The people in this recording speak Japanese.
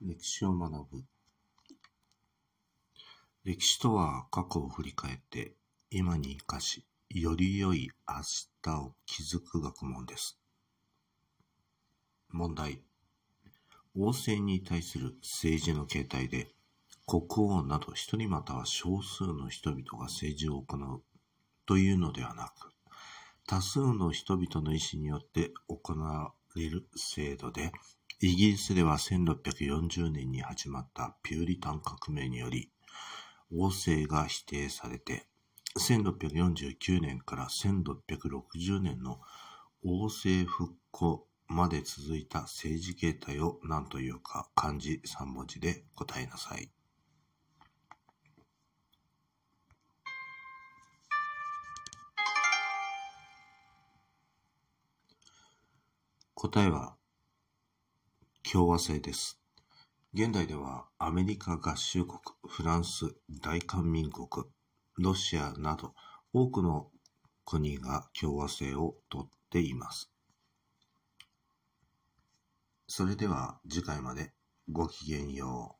歴史を学ぶ。歴史とは過去を振り返って今に生かし、より良い明日を築く学問です。問題。王政に対する政治の形態で、国王など一人または少数の人々が政治を行うというのではなく、多数の人々の意思によって行われる制度で、イギリスでは1640年に始まったピューリタン革命により、王政が否定されて、1649年から1660年の王政復古まで続いた政治形態を何というか漢字3文字で答えなさい。答えは共和制です。現代ではアメリカ合衆国、フランス、大韓民国、ロシアなど多くの国が共和制をとっています。それでは次回までごきげんよう。